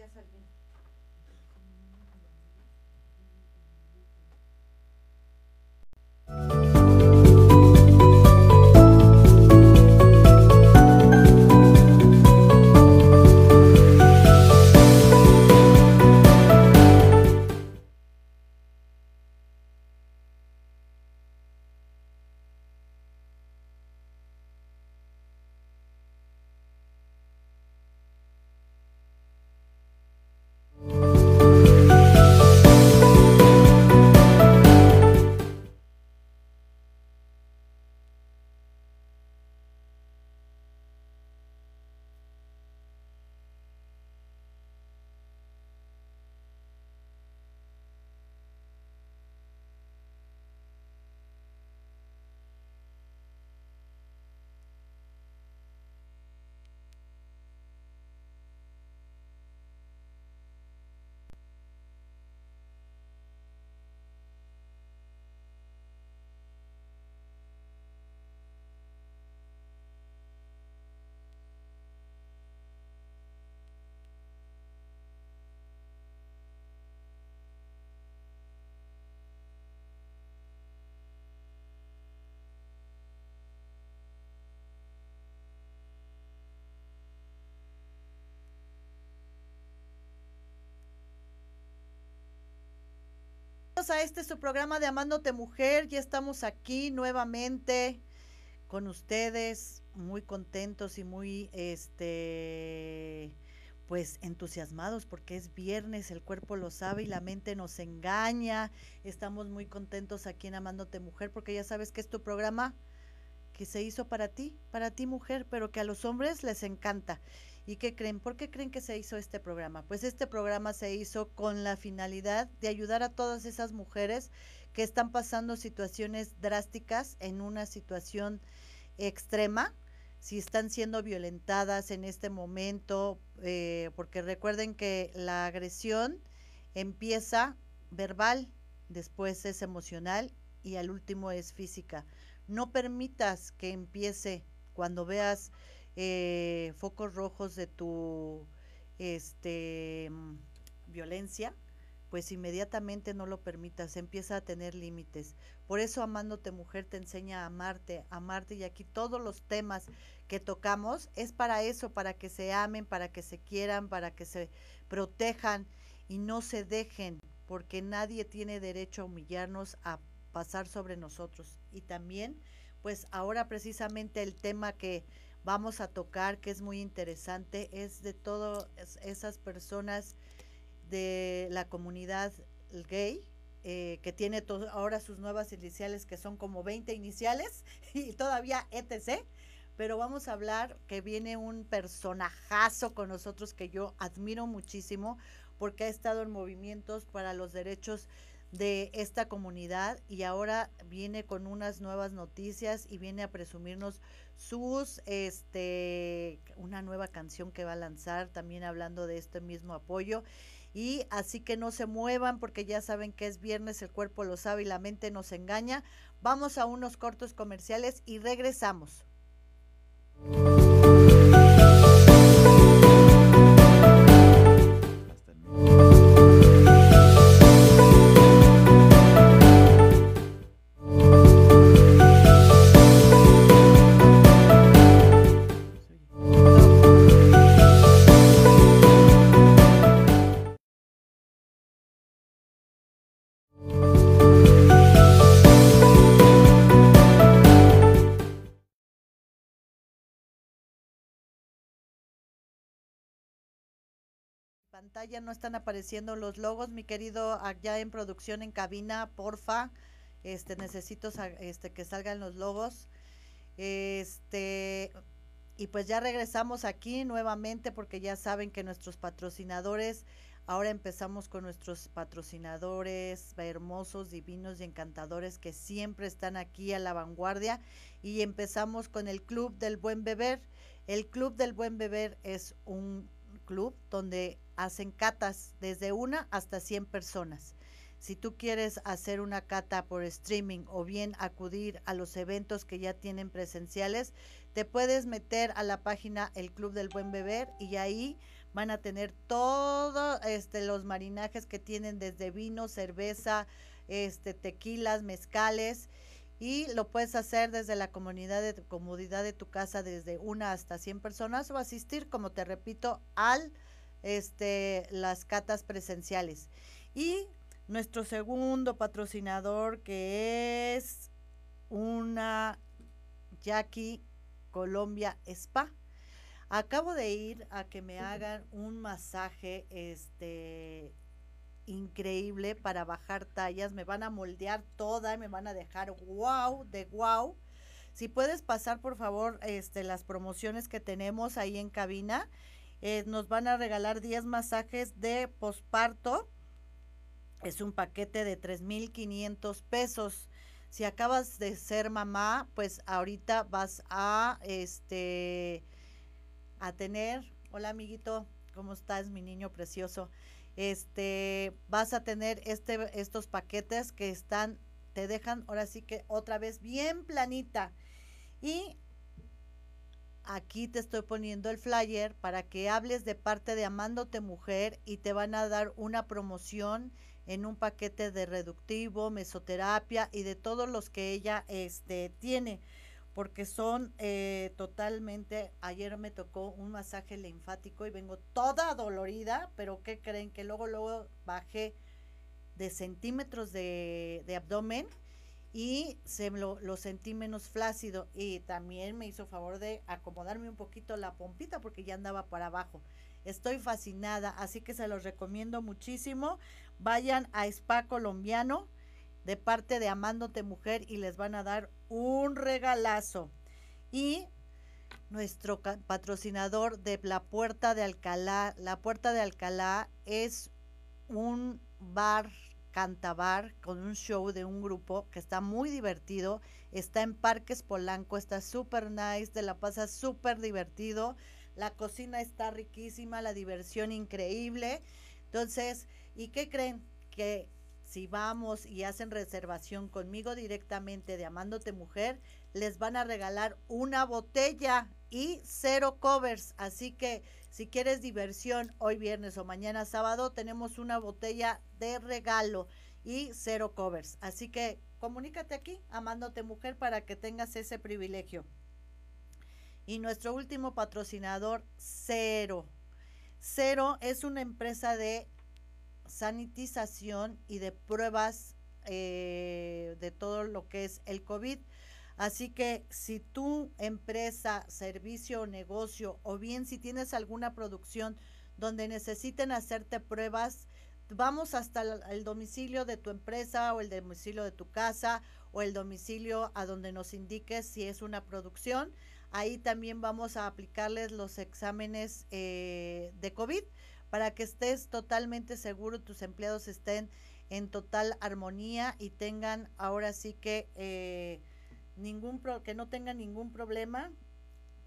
Ah, ya a este su programa de Amándote Mujer. Ya estamos aquí nuevamente con ustedes, muy contentos y muy este pues entusiasmados porque es viernes, el cuerpo lo sabe y la mente nos engaña. Estamos muy contentos aquí en Amándote Mujer porque ya sabes que es tu programa que se hizo para ti, para ti mujer, pero que a los hombres les encanta. ¿Y qué creen? ¿Por qué creen que se hizo este programa? Pues este programa se hizo con la finalidad de ayudar a todas esas mujeres que están pasando situaciones drásticas en una situación extrema, si están siendo violentadas en este momento, eh, porque recuerden que la agresión empieza verbal, después es emocional y al último es física. No permitas que empiece cuando veas eh, focos rojos de tu este, mm, violencia, pues inmediatamente no lo permitas, empieza a tener límites. Por eso amándote mujer te enseña a amarte, amarte y aquí todos los temas que tocamos es para eso, para que se amen, para que se quieran, para que se protejan y no se dejen, porque nadie tiene derecho a humillarnos, a pasar sobre nosotros. Y también, pues ahora precisamente el tema que vamos a tocar, que es muy interesante, es de todas esas personas de la comunidad gay, eh, que tiene ahora sus nuevas iniciales, que son como 20 iniciales, y todavía etc. Pero vamos a hablar que viene un personajazo con nosotros que yo admiro muchísimo, porque ha estado en movimientos para los derechos de esta comunidad y ahora viene con unas nuevas noticias y viene a presumirnos sus este una nueva canción que va a lanzar también hablando de este mismo apoyo y así que no se muevan porque ya saben que es viernes, el cuerpo lo sabe y la mente nos engaña. Vamos a unos cortos comerciales y regresamos. Pantalla no están apareciendo los logos, mi querido, allá en producción en cabina, porfa, este necesito este que salgan los logos. Este y pues ya regresamos aquí nuevamente porque ya saben que nuestros patrocinadores Ahora empezamos con nuestros patrocinadores hermosos, divinos y encantadores que siempre están aquí a la vanguardia. Y empezamos con el Club del Buen Beber. El Club del Buen Beber es un club donde hacen catas desde una hasta 100 personas. Si tú quieres hacer una cata por streaming o bien acudir a los eventos que ya tienen presenciales, te puedes meter a la página El Club del Buen Beber y ahí van a tener todos este, los marinajes que tienen desde vino, cerveza, este, tequilas, mezcales y lo puedes hacer desde la comunidad de comodidad de tu casa desde una hasta 100 personas o asistir, como te repito, al este las catas presenciales. Y nuestro segundo patrocinador que es una Jackie Colombia Spa. Acabo de ir a que me hagan un masaje este increíble para bajar tallas. Me van a moldear toda, me van a dejar wow, de wow. Si puedes pasar por favor este, las promociones que tenemos ahí en cabina, eh, nos van a regalar 10 masajes de posparto. Es un paquete de 3.500 pesos. Si acabas de ser mamá, pues ahorita vas a este a tener, hola amiguito, ¿cómo estás, mi niño precioso? este, vas a tener este, estos paquetes que están, te dejan ahora sí que otra vez bien planita. Y aquí te estoy poniendo el flyer para que hables de parte de Amándote Mujer y te van a dar una promoción en un paquete de reductivo, mesoterapia y de todos los que ella este, tiene porque son eh, totalmente, ayer me tocó un masaje linfático y vengo toda dolorida, pero ¿qué creen? Que luego, luego bajé de centímetros de, abdomen y se lo, lo, sentí menos flácido y también me hizo favor de acomodarme un poquito la pompita porque ya andaba para abajo. Estoy fascinada, así que se los recomiendo muchísimo. Vayan a Spa Colombiano de parte de Amándote Mujer y les van a dar un regalazo. Y nuestro patrocinador de la Puerta de Alcalá, la Puerta de Alcalá es un bar cantabar con un show de un grupo que está muy divertido, está en Parques Polanco, está súper nice, de la pasa súper divertido, la cocina está riquísima, la diversión increíble. Entonces, ¿y qué creen? Que si vamos y hacen reservación conmigo directamente de Amándote Mujer, les van a regalar una botella y cero covers. Así que si quieres diversión hoy viernes o mañana sábado, tenemos una botella de regalo y cero covers. Así que comunícate aquí, Amándote Mujer, para que tengas ese privilegio. Y nuestro último patrocinador, Cero. Cero es una empresa de sanitización y de pruebas eh, de todo lo que es el COVID. Así que si tu empresa, servicio o negocio, o bien si tienes alguna producción donde necesiten hacerte pruebas, vamos hasta el, domicilio de tu empresa o el domicilio de tu casa o el domicilio a donde nos indiques si es una producción. Ahí también vamos a aplicarles los exámenes eh, de COVID para que estés totalmente seguro, tus empleados estén en total armonía y tengan ahora sí que eh, ningún que no tengan ningún problema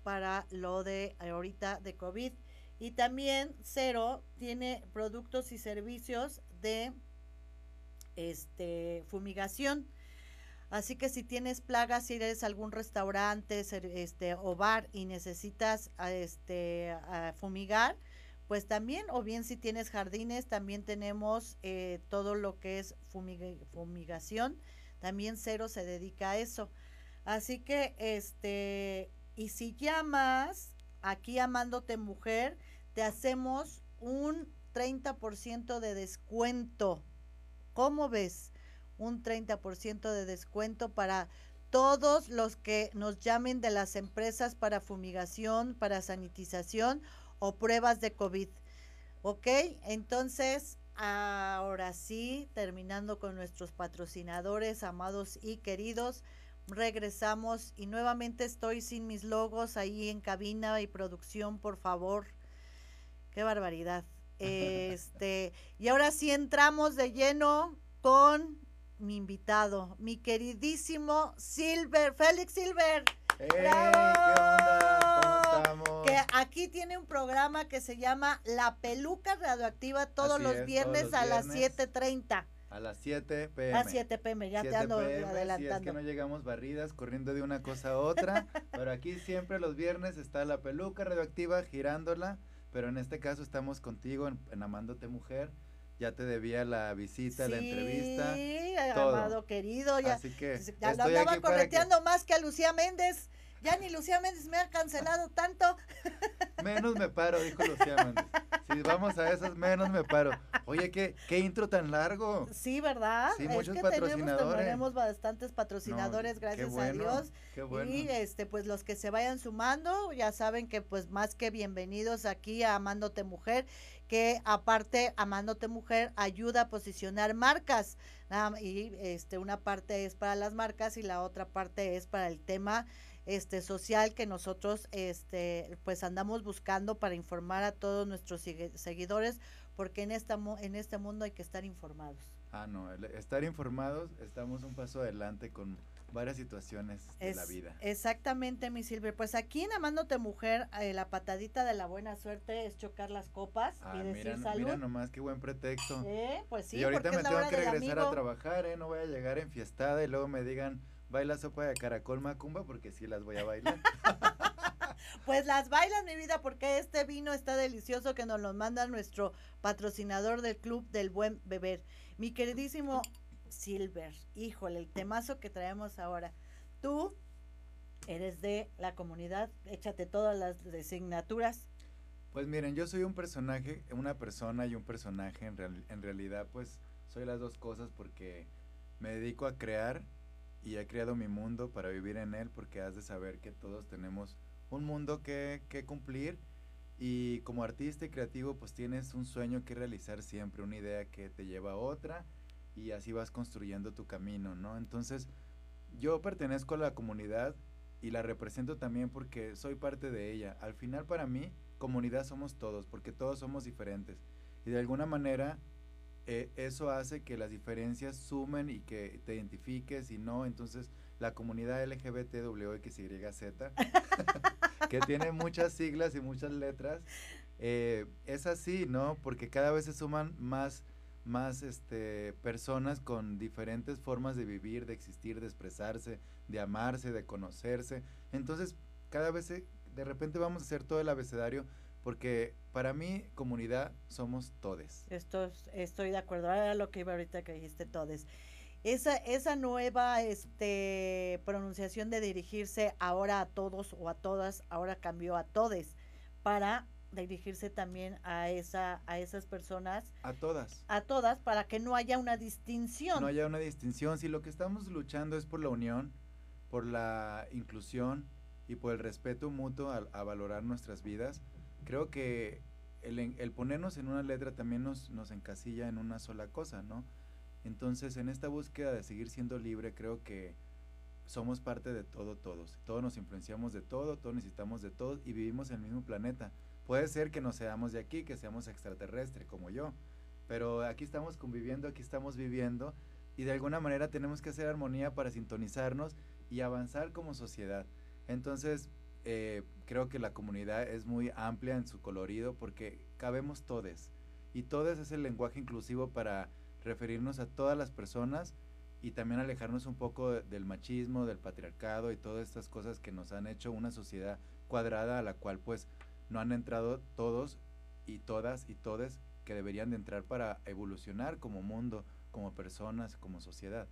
para lo de ahorita de COVID. Y también Cero tiene productos y servicios de este fumigación. Así que si tienes plagas, si eres algún restaurante este, o bar y necesitas este, fumigar, pues también, o bien si tienes jardines, también tenemos eh, todo lo que es fumigación, también Cero se dedica a eso. Así que, este, y si llamas aquí amándote mujer, te hacemos un 30% de descuento. ¿Cómo ves? Un 30% de descuento para todos los que nos llamen de las empresas para fumigación, para sanitización o pruebas de COVID. ¿Ok? Entonces, ahora sí, terminando con nuestros patrocinadores, amados y queridos, regresamos y nuevamente estoy sin mis logos ahí en cabina y producción, por favor. Qué barbaridad. Este, y ahora sí entramos de lleno con mi invitado, mi queridísimo Silver, Félix Silver. Que aquí tiene un programa que se llama La Peluca Radioactiva todos, los, viernes a las 7.30. A las 7 pm. A 7 pm, ya te ando adelantando. Si es que no llegamos barridas, corriendo de una cosa a otra. pero aquí siempre los viernes está la peluca radioactiva girándola pero en este caso estamos contigo en, Amándote Mujer. Ya te debía la visita, la entrevista. Sí, amado querido. Ya, Así que ya lo andaba correteando más que a Lucía Méndez. Ya ni Lucía Méndez me ha cancelado tanto. Menos me paro, dijo Lucía Méndez. Si vamos a esas, menos me paro. Oye, ¿qué, qué intro tan largo? Sí, ¿verdad? Sí, muchos patrocinadores. Tenemos, bastantes patrocinadores, gracias a Dios. Qué bueno. Y este, pues los que se vayan sumando, ya saben que pues más que bienvenidos aquí a Amándote Mujer, que aparte Amándote Mujer ayuda a posicionar marcas. y este, una parte es para las marcas y la otra parte es para el tema este social que nosotros este pues andamos buscando para informar a todos nuestros seguidores porque en esta en este mundo hay que estar informados. Ah, no, estar informados, estamos un paso adelante con varias situaciones de la vida. Exactamente, mi Silver. Pues aquí en Amándote Mujer, eh, la patadita de la buena suerte es chocar las copas ah, y decir mira, salud. Mira nomás, qué buen pretexto. Eh, pues sí, y ahorita me tengo que regresar a trabajar, ¿eh? No voy a llegar enfiestada y luego me digan baila sopa de caracol macumba porque sí las voy a bailar. pues las bailas, mi vida, porque este vino está delicioso que nos lo manda nuestro patrocinador del Club del Buen Beber. Mi queridísimo Silver, híjole, el temazo que traemos ahora. Tú eres de la comunidad, échate todas las designaturas. Pues miren, yo soy un personaje, una persona y un personaje, en, en realidad pues soy las dos cosas porque me dedico a crear y he creado mi mundo para vivir en él porque has de saber que todos tenemos un mundo que, que cumplir y como artista y creativo pues tienes un sueño que realizar siempre, una idea que te lleva a otra y así vas construyendo tu camino, ¿no? Entonces yo pertenezco a la comunidad y la represento también porque soy parte de ella. Al final para mí comunidad somos todos porque todos somos diferentes y de alguna manera eh, eso hace que las diferencias sumen y que te identifiques y no, entonces la comunidad LGBTWXYZ, que tiene muchas siglas y muchas letras, eh, es así, ¿no? Porque cada vez se suman más, más este, personas con diferentes formas de vivir, de existir, de expresarse, de amarse, de conocerse. Entonces, cada vez de repente vamos a hacer todo el abecedario porque para mí comunidad somos todes. Esto, estoy de acuerdo, era lo que iba ahorita que dijiste todes. Esa, esa nueva este, pronunciación de dirigirse ahora a todos o a todas, ahora cambió a todes, para dirigirse también a esa a esas personas a todas a todas para que no haya una distinción no haya una distinción si lo que estamos luchando es por la unión por la inclusión y por el respeto mutuo a valorar nuestras vidas creo que el, el, ponernos en una letra también nos, nos encasilla en una sola cosa, ¿no? Entonces, en esta búsqueda de seguir siendo libre, creo que somos parte de todo, todos. Todos nos influenciamos de todo, todos necesitamos de todos y vivimos en el mismo planeta. Puede ser que no seamos de aquí, que seamos extraterrestres como yo, pero aquí estamos conviviendo, aquí estamos viviendo y de alguna manera tenemos que hacer armonía para sintonizarnos y avanzar como sociedad. Entonces, eh, creo que la comunidad es muy amplia en su colorido porque cabemos todes. Y todes es el lenguaje inclusivo para referirnos a todas las personas y también alejarnos un poco del machismo, del patriarcado y todas estas cosas que nos han hecho una sociedad cuadrada a la cual pues no han entrado todos y todas y todes que deberían de entrar para evolucionar como mundo, como personas, como sociedad.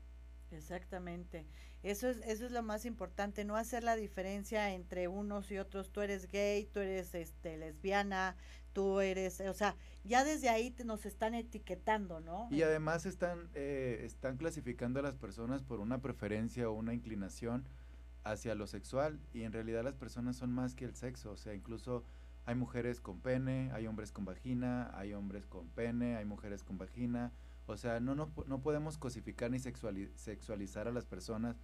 Exactamente. Eso es, eso es lo más importante, no hacer la diferencia entre unos y otros. Tú eres gay, tú eres este lesbiana, tú eres, o sea, ya desde ahí nos están etiquetando, ¿no? Y además están, eh, están clasificando a las personas por una preferencia o una inclinación hacia lo sexual y en realidad las personas son más que el sexo, o sea, incluso hay mujeres con pene, hay hombres con vagina, hay hombres con pene, hay mujeres con vagina, o sea, no, no, no podemos cosificar ni sexualizar a las personas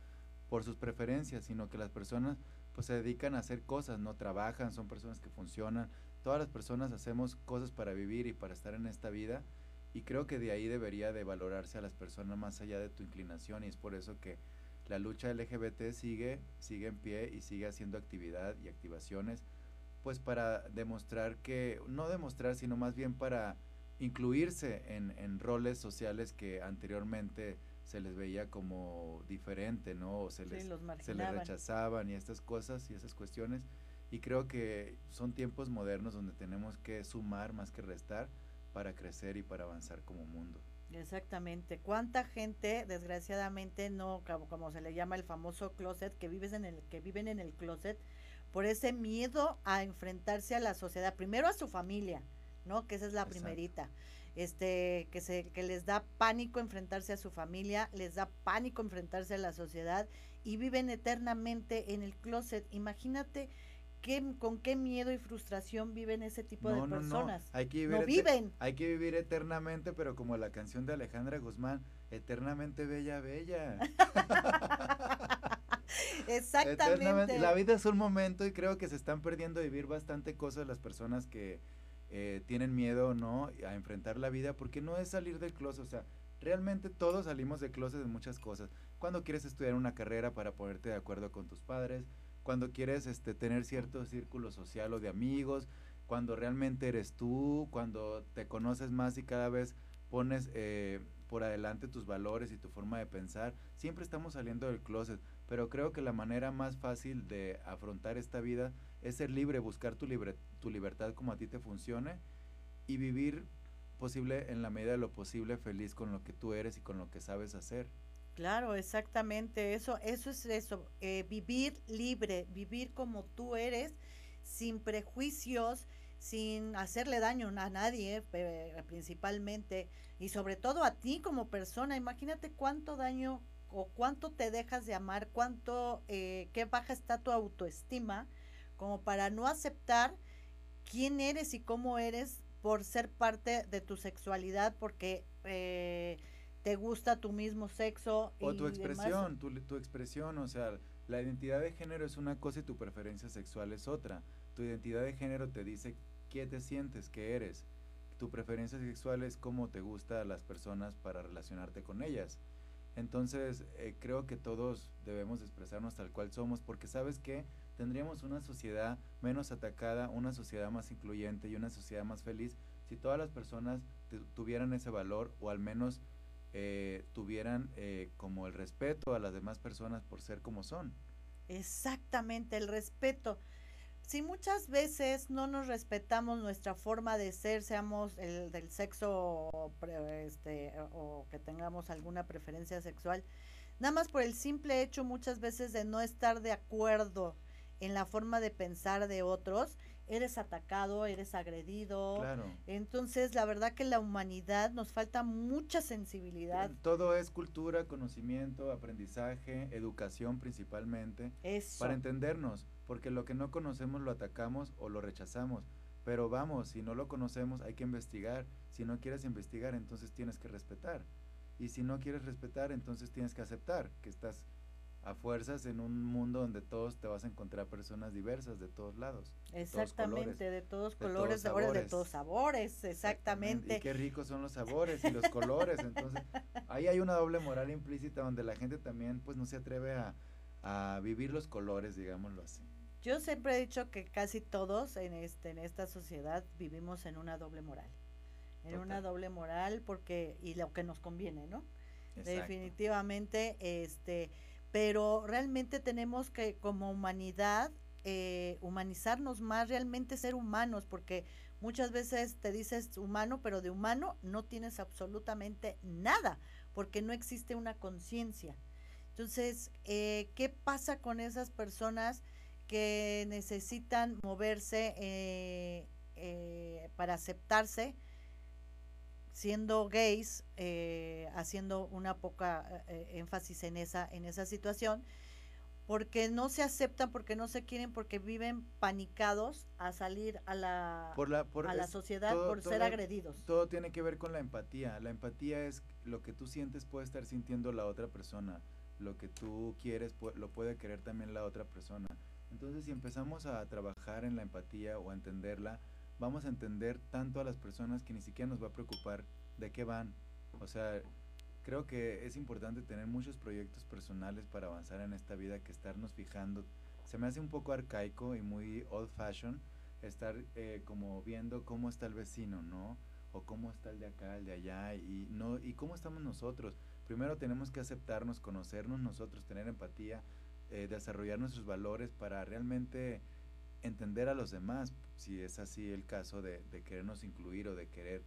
por sus preferencias, sino que las personas pues se dedican a hacer cosas, no trabajan, son personas que funcionan. Todas las personas hacemos cosas para vivir y para estar en esta vida y creo que de ahí debería de valorarse a las personas más allá de tu inclinación y es por eso que la lucha LGBT sigue, sigue en pie y sigue haciendo actividad y activaciones pues para demostrar que, no demostrar, sino más bien para incluirse en, en roles sociales que anteriormente se les veía como diferente, ¿no? O se les, se les rechazaban y estas cosas y esas cuestiones. Y creo que son tiempos modernos donde tenemos que sumar más que restar para crecer y para avanzar como mundo. Exactamente. ¿Cuánta gente, desgraciadamente, no, como, se le llama el famoso closet, que vives en el, que viven en el closet por ese miedo a enfrentarse a la sociedad, primero a su familia, ¿no? Que esa es la primerita. Este, que se, que les da pánico enfrentarse a su familia, les da pánico enfrentarse a la sociedad y viven eternamente en el closet. Imagínate con qué miedo y frustración viven ese tipo de personas. No. Hay que vivir viven. Hay que vivir eternamente, pero como la canción de Alejandra Guzmán, eternamente bella, bella. Exactamente. La vida es un momento y creo que se están perdiendo vivir bastante cosas las personas que eh, tienen miedo no a enfrentar la vida, porque no es salir del closet, o sea, realmente todos salimos del closet de muchas cosas. Cuando quieres estudiar una carrera para ponerte de acuerdo con tus padres, cuando quieres este, tener cierto círculo social o de amigos, cuando realmente eres tú, cuando te conoces más y cada vez pones eh, por adelante tus valores y tu forma de pensar. Siempre estamos saliendo del closet, pero creo que la manera más fácil de afrontar esta vida es ser libre, buscar tu, libre, tu libertad como a ti te funcione y vivir posible en la medida de lo posible feliz con lo que tú eres y con lo que sabes hacer. Claro, exactamente. Eso, eso es eso. Eh, vivir libre, vivir como tú eres, sin prejuicios, sin hacerle daño a nadie, principalmente, y sobre todo a ti como persona. Imagínate cuánto daño o cuánto te dejas de amar, cuánto, eh, qué baja está tu autoestima, como para no aceptar quién eres y cómo eres por ser parte de tu sexualidad, porque eh, te gusta tu mismo sexo. O tu expresión, tu, tu, expresión, o sea, la identidad de género es una cosa y tu preferencia sexual es otra. Tu identidad de género te dice qué te sientes, qué eres. Tu preferencia sexual es cómo te gusta a las personas para relacionarte con ellas. Entonces, eh, creo que todos debemos expresarnos tal cual somos, porque sabes que tendríamos una sociedad menos atacada, una sociedad más incluyente y una sociedad más feliz si todas las personas tuvieran ese valor o al menos eh, tuvieran eh, como el respeto a las demás personas por ser como son. Exactamente, el respeto. Si muchas veces no nos respetamos nuestra forma de ser, seamos el del sexo este, o que tengamos alguna preferencia sexual, nada más por el simple hecho muchas veces de no estar de acuerdo en la forma de pensar de otros, eres atacado, eres agredido. Claro. Entonces, la verdad que la humanidad nos falta mucha sensibilidad. Todo es cultura, conocimiento, aprendizaje, educación principalmente. Eso. Para entendernos, porque lo que no conocemos lo atacamos o lo rechazamos. Pero vamos, si no lo conocemos hay que investigar. Si no quieres investigar, entonces tienes que respetar. Y si no quieres respetar, entonces tienes que aceptar que estás a fuerzas en un mundo donde todos te vas a encontrar personas diversas de todos lados. Exactamente, de todos colores, de, todos de todos sabores, exactamente. Y qué ricos son los sabores y los colores. Entonces, ahí hay una doble moral implícita donde la gente también pues no se atreve a, vivir los colores, digámoslo así. Yo siempre he dicho que casi todos en este en esta sociedad vivimos en una doble moral. En una doble moral porque y lo que nos conviene, ¿no? Definitivamente este pero realmente tenemos que como humanidad eh, humanizarnos más, realmente ser humanos, porque muchas veces te dices humano, pero de humano no tienes absolutamente nada, porque no existe una conciencia. Entonces, eh, ¿qué pasa con esas personas que necesitan moverse eh, para aceptarse? Siendo gays, eh, haciendo una poca eh, eh, énfasis en esa, en esa situación, porque no se aceptan, porque no se quieren, porque viven panicados a salir a la, a la sociedad por ser agredidos. Todo tiene que ver con la empatía. La empatía es lo que tú sientes puede estar sintiendo la otra persona. Lo que tú quieres lo puede querer también la otra persona. Entonces, si empezamos a trabajar en la empatía o a entenderla, vamos a entender tanto a las personas que ni siquiera nos va a preocupar de qué van. O sea, creo que es importante tener muchos proyectos personales para avanzar en esta vida que estarnos fijando. Se me hace un poco arcaico y muy old fashion estar eh, como viendo cómo está el vecino, ¿no? O cómo está el de acá, el de allá y no y cómo estamos nosotros. Primero tenemos que aceptarnos, conocernos nosotros, tener empatía, eh, desarrollar nuestros valores para realmente entender a los demás, si es así el caso de, de querernos incluir o de querer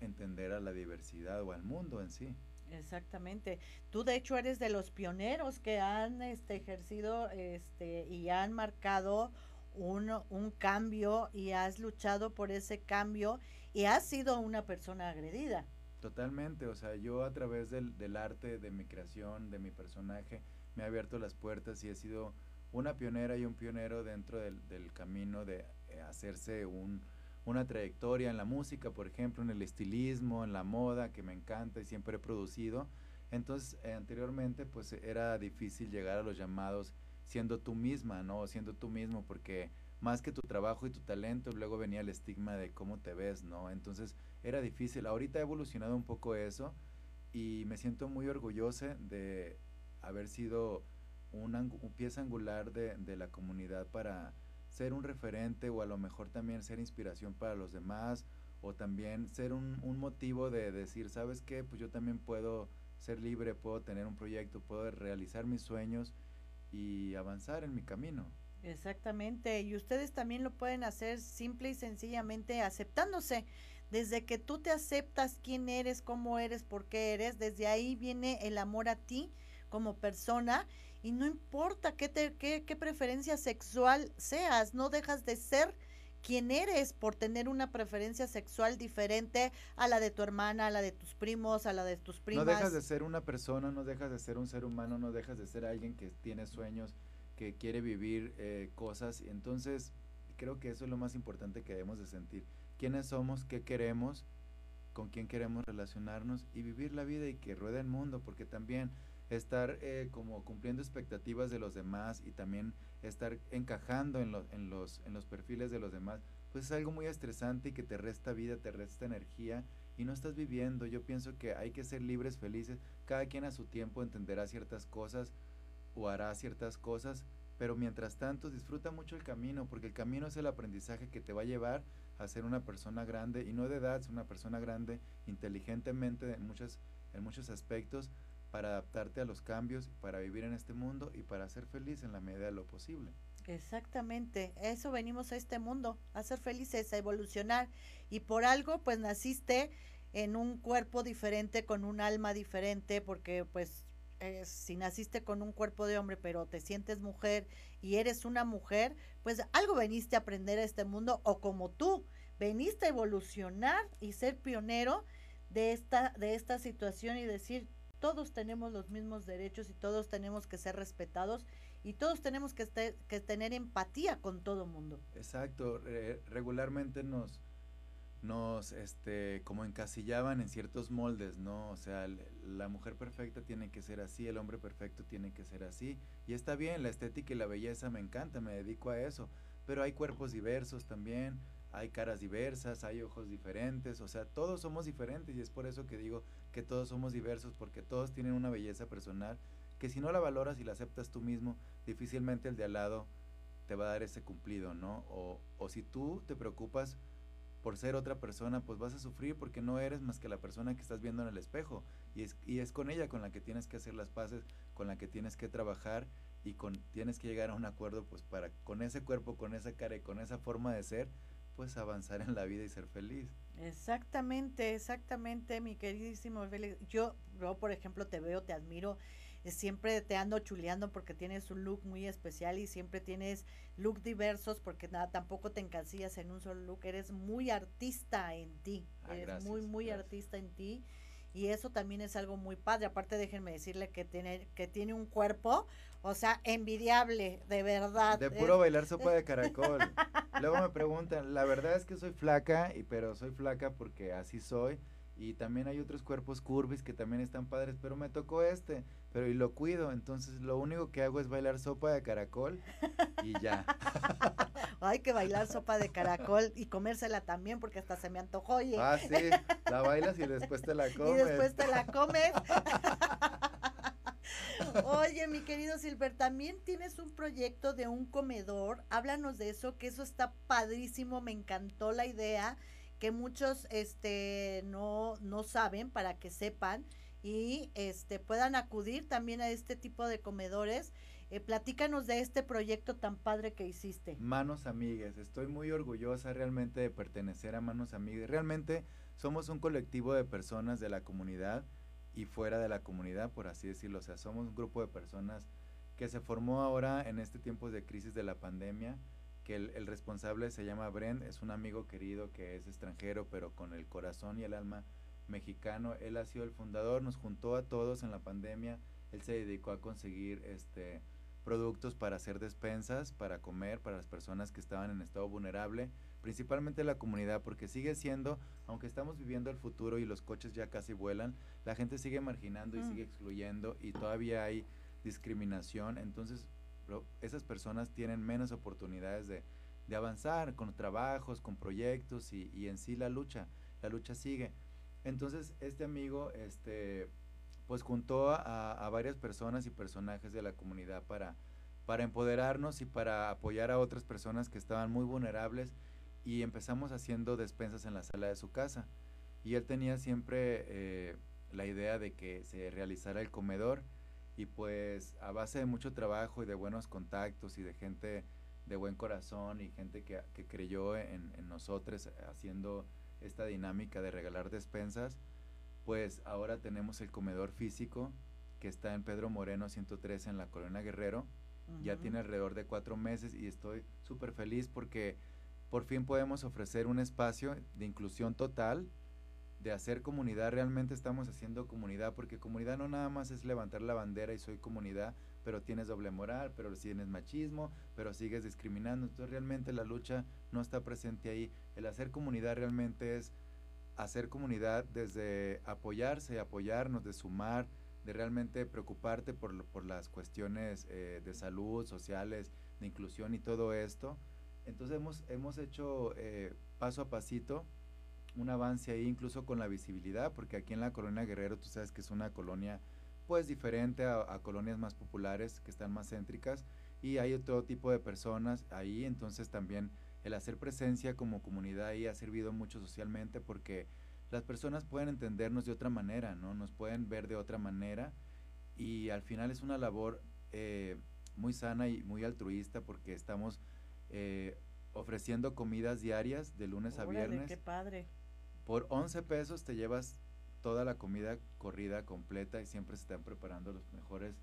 entender a la diversidad o al mundo en sí. Exactamente. Tú de hecho eres de los pioneros que han este, ejercido este, y han marcado un, un cambio y has luchado por ese cambio y has sido una persona agredida. Totalmente, o sea, yo a través del, del arte, de mi creación, de mi personaje, me ha abierto las puertas y he sido una pionera y un pionero dentro del, del camino de hacerse un, una trayectoria en la música, por ejemplo, en el estilismo, en la moda, que me encanta y siempre he producido. Entonces, eh, anteriormente, pues era difícil llegar a los llamados siendo tú misma, ¿no? Siendo tú mismo, porque más que tu trabajo y tu talento, luego venía el estigma de cómo te ves, ¿no? Entonces, era difícil. Ahorita ha evolucionado un poco eso y me siento muy orgullosa de haber sido una, un pieza angular de, de la comunidad para ser un referente o a lo mejor también ser inspiración para los demás o también ser un, un motivo de decir, ¿sabes qué? Pues yo también puedo ser libre, puedo tener un proyecto, puedo realizar mis sueños y avanzar en mi camino. Exactamente, y ustedes también lo pueden hacer simple y sencillamente aceptándose. Desde que tú te aceptas quién eres, cómo eres, por qué eres, desde ahí viene el amor a ti como persona y no importa qué, te, qué, qué preferencia sexual seas, no dejas de ser quien eres por tener una preferencia sexual diferente a la de tu hermana, a la de tus primos, a la de tus primas. No dejas de ser una persona, no dejas de ser un ser humano, no dejas de ser alguien que tiene sueños, que quiere vivir eh, cosas. Y entonces creo que eso es lo más importante que debemos de sentir. ¿Quiénes somos? ¿Qué queremos? ¿Con quién queremos relacionarnos? Y vivir la vida y que ruede el mundo, porque también estar eh, como cumpliendo expectativas de los demás y también estar encajando en, en, los, en los perfiles de los demás, pues es algo muy estresante y que te resta vida, te resta energía y no estás viviendo. Yo pienso que hay que ser libres, felices, cada quien a su tiempo entenderá ciertas cosas o hará ciertas cosas, pero mientras tanto disfruta mucho el camino, porque el camino es el aprendizaje que te va a llevar a ser una persona grande y no de edad, una persona grande inteligentemente en, muchas, en muchos aspectos, para adaptarte a los cambios, para vivir en este mundo y para ser feliz en la medida de lo posible. Exactamente, eso venimos a este mundo, a ser felices, a evolucionar y por algo pues naciste en un cuerpo diferente, con un alma diferente, porque pues eh, si naciste con un cuerpo de hombre pero te sientes mujer y eres una mujer, pues algo veniste a aprender a este mundo o como tú veniste a evolucionar y ser pionero de esta de esta situación y decir todos tenemos los mismos derechos y todos tenemos que ser respetados y todos tenemos que, que tener empatía con todo mundo. Exacto, regularmente nos, nos, este, como encasillaban en ciertos moldes, ¿no? O sea, la mujer perfecta tiene que ser así, el hombre perfecto tiene que ser así, y está bien, la estética y la belleza me encanta, me dedico a eso, pero hay cuerpos diversos también, hay caras diversas, hay ojos diferentes, o sea, todos somos diferentes y es por eso que digo que todos somos diversos, porque todos tienen una belleza personal que si no la valoras y la aceptas tú mismo, difícilmente el de al lado te va a dar ese cumplido, ¿no? O, o si tú te preocupas por ser otra persona, pues vas a sufrir porque no eres más que la persona que estás viendo en el espejo y es, y es con ella con la que tienes que hacer las paces, con la que tienes que trabajar y con tienes que llegar a un acuerdo pues para con ese cuerpo, con esa cara y con esa forma de ser, pues avanzar en la vida y ser feliz. Exactamente, exactamente, mi queridísimo Félix. Yo, yo, por ejemplo, te veo, te admiro, eh, siempre te ando chuleando porque tienes un look muy especial y siempre tienes look diversos porque nada, tampoco te encasillas en un solo look, eres muy artista en ti, ah, eres muy, muy artista en ti y eso también es algo muy padre. Aparte, déjenme decirle que tiene, que tiene un cuerpo, o sea, envidiable, de verdad. De puro bailar sopa de caracol. Luego me preguntan, la verdad es que soy flaca, y pero soy flaca porque así soy. Y también hay otros cuerpos curvis que también están padres, pero me tocó este, pero y lo cuido, entonces lo único que hago es bailar sopa de caracol y ya. Hay que bailar sopa de caracol y comérsela también porque hasta se me antojó. Oye. Ah, sí, la bailas y después te la comes. Y después te la comes. Oye, mi querido Silver, también tienes un proyecto de un comedor. Háblanos de eso, que eso está padrísimo, me encantó la idea que muchos este no no saben para que sepan y este puedan acudir también a este tipo de comedores Eh, platícanos de este proyecto tan padre que hiciste. Manos Amigues, estoy muy orgullosa realmente de pertenecer a Manos Amigues. Realmente somos un colectivo de personas de la comunidad y fuera de la comunidad, por así decirlo. O sea, somos un grupo de personas que se formó ahora en este tiempo de crisis de la pandemia, que el, responsable se llama Brent, es un amigo querido que es extranjero, pero con el corazón y el alma mexicano. Él ha sido el fundador, nos juntó a todos en la pandemia. Él se dedicó a conseguir este productos para hacer despensas, para comer, para las personas que estaban en estado vulnerable, principalmente la comunidad, porque sigue siendo, aunque estamos viviendo el futuro y los coches ya casi vuelan, la gente sigue marginando y mm. sigue excluyendo y todavía hay discriminación, entonces esas personas tienen menos oportunidades de, avanzar con trabajos, con proyectos y, y, en sí la lucha, la lucha sigue. Entonces este amigo, este, pues juntó a, a, varias personas y personajes de la comunidad para, para empoderarnos y para apoyar a otras personas que estaban muy vulnerables y empezamos haciendo despensas en la sala de su casa. Y él tenía siempre eh, la idea de que se realizara el comedor y pues a base de mucho trabajo y de buenos contactos y de gente de buen corazón y gente que, que creyó en, en, nosotros haciendo esta dinámica de regalar despensas, pues ahora tenemos el comedor físico que está en Pedro Moreno 113 en la Colonia Guerrero. Ya tiene alrededor de cuatro meses y estoy súper feliz porque por fin podemos ofrecer un espacio de inclusión total de hacer comunidad, realmente estamos haciendo comunidad, porque comunidad no nada más es levantar la bandera y soy comunidad, pero tienes doble moral, pero tienes machismo, pero sigues discriminando. Entonces realmente la lucha no está presente ahí. El hacer comunidad realmente es hacer comunidad desde apoyarse, apoyarnos, de sumar, de realmente preocuparte por, por las cuestiones eh, de salud, sociales, de inclusión y todo esto. Entonces hemos, hemos hecho eh, paso a pasito un avance ahí incluso con la visibilidad, porque aquí en la colonia Guerrero tú sabes que es una colonia pues diferente a, colonias más populares que están más céntricas y hay todo tipo de personas ahí, entonces también el hacer presencia como comunidad ahí ha servido mucho socialmente porque las personas pueden entendernos de otra manera, ¿no? Nos pueden ver de otra manera y al final es una labor eh, muy sana y muy altruista porque estamos eh, ofreciendo comidas diarias de lunes a viernes. Qué padre. Por 11 pesos te llevas toda la comida corrida completa y siempre se están preparando los mejores